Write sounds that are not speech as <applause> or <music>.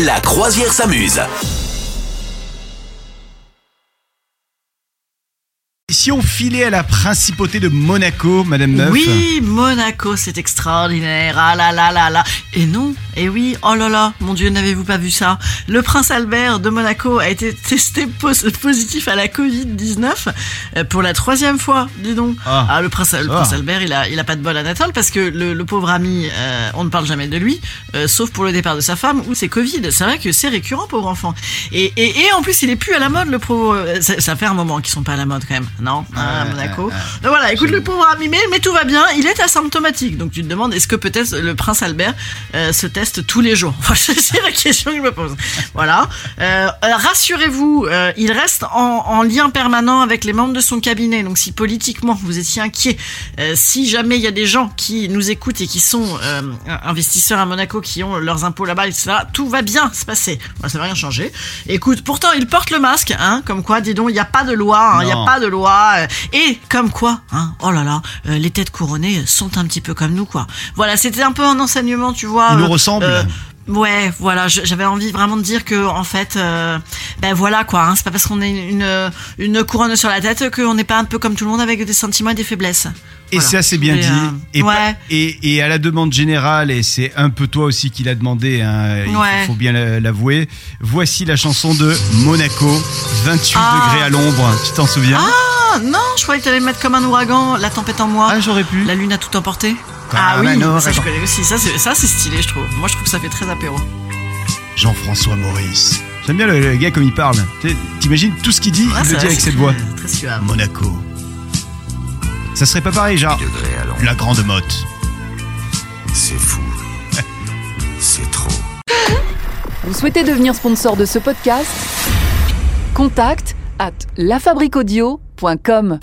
La croisière s'amuse. Si on filait à la principauté de Monaco, Madame Meuf Oui, Monaco, c'est extraordinaire. Ah là là là là. Et non, et oui, oh là là, mon Dieu, n'avez-vous pas vu ça? Le prince Albert de Monaco a été testé pos- positif à la Covid-19 euh, pour la troisième fois, dis donc. Ah. le prince, le Ah. prince Albert, il a, il a pas de bol à Natal parce que le, le pauvre ami, euh, on ne parle jamais de lui, euh, sauf pour le départ de sa femme ou c'est Covid. C'est vrai que c'est récurrent, pauvre enfant. Et, et, et en plus, il est plus à la mode, le pauvre. Ça, ça fait un moment qu'ils sont pas à la mode quand même, non? Hein, À Monaco. Donc voilà, écoute le pauvre ami, mais, mais tout va bien, il est asymptomatique. Donc tu te demandes, est-ce que peut-être le prince Albert euh, se teste tous les jours <laughs> C'est la question que je me pose. Voilà. Euh, euh, Rassurez-vous, euh, il reste en, en lien permanent avec les membres de son cabinet. Donc si politiquement vous étiez inquiet, euh, si jamais il y a des gens qui nous écoutent et qui sont investisseurs à Monaco, qui ont leurs impôts là-bas, etc., tout va bien se passer. Voilà, ça va rien changer. Écoute, pourtant il porte le masque, hein, comme quoi, dis donc, il n'y a pas de loi, hein, il n'y a pas de loi. et comme quoi, hein, oh là là, les têtes couronnées sont un petit peu comme nous, quoi. Voilà, c'était un peu un enseignement, tu vois. Nous euh, Ouais, voilà, j'avais envie vraiment de dire que en fait, euh, ben voilà quoi, hein, c'est pas parce qu'on est une une couronne sur la tête qu'on n'est pas un peu comme tout le monde avec des sentiments et des faiblesses. Et Voilà. ça, c'est bien Et, dit. euh, et, ouais. pas- et, et à la demande générale, et c'est un peu toi aussi qui l'a demandé, hein, il Ouais. faut bien la- l'avouer, voici la chanson de Monaco, 28 Ah. degrés à l'ombre, tu t'en souviens? Ah non, je croyais que t'allais mettre comme un ouragan, la tempête en moi. Ah, j'aurais pu. La lune a tout emporté. Comme ah un oui, ouragan. ça je connais aussi. Ça c'est ça c'est stylé, je trouve. Moi je trouve que ça fait très apéro. Jean-François Maurice. J'aime bien le, le gars comme il parle. Tu- T'imagines tout ce qu'il dit, Ouais, il le dit avec cette voix. Très suave. Monaco. Ça serait pas pareil, genre la grande motte. C'est fou. <laughs> C'est trop. Vous souhaitez devenir sponsor de ce podcast? Contact à lafabriquaudio.com.